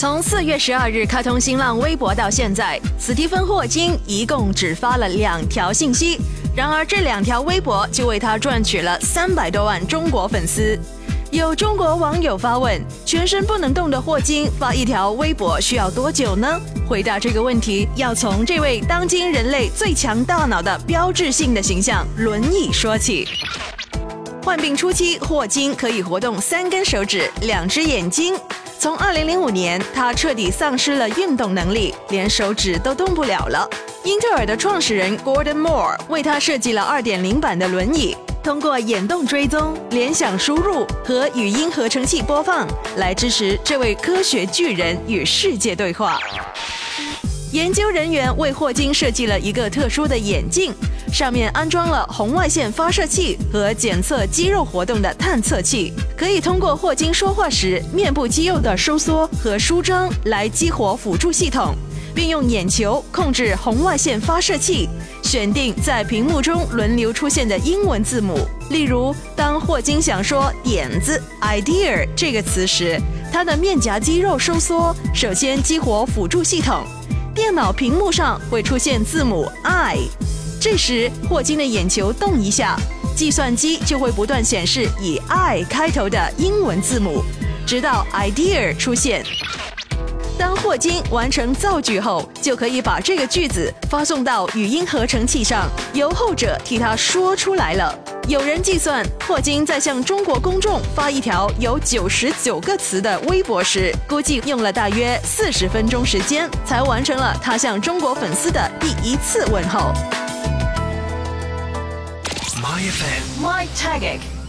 从四月十二日开通新浪微博到现在，史蒂芬·霍金一共只发了两条信息，然而这两条微博就为他赚取了三百多万中国粉丝。有中国网友发问：全身不能动的霍金发一条微博需要多久呢？回答这个问题，要从这位当今人类最强大脑的标志性的形象——轮椅说起。患病初期，霍金可以活动三根手指、两只眼睛。从2005年，他彻底丧失了运动能力，连手指都动不了了。英特尔的创始人 Gordon Moore 为他设计了2.0版的轮椅。通过眼动追踪、联想输入和语音合成器播放，来支持这位科学巨人与世界对话。研究人员为霍金设计了一个特殊的眼镜，上面安装了红外线发射器和检测肌肉活动的探测器，可以通过霍金说话时面部肌肉的收缩和舒张来激活辅助系统。并用眼球控制红外线发射器，选定在屏幕中轮流出现的英文字母。例如，当霍金想说“点子 ”（idea） 这个词时，他的面颊肌肉收缩，首先激活辅助系统，电脑屏幕上会出现字母 “i”。这时，霍金的眼球动一下，计算机就会不断显示以 “i” 开头的英文字母，直到 “idea” 出现。当霍金完成造句后，就可以把这个句子发送到语音合成器上，由后者替他说出来了。有人计算，霍金在向中国公众发一条有九十九个词的微博时，估计用了大约四十分钟时间，才完成了他向中国粉丝的第一次问候。My FM，My Tagic。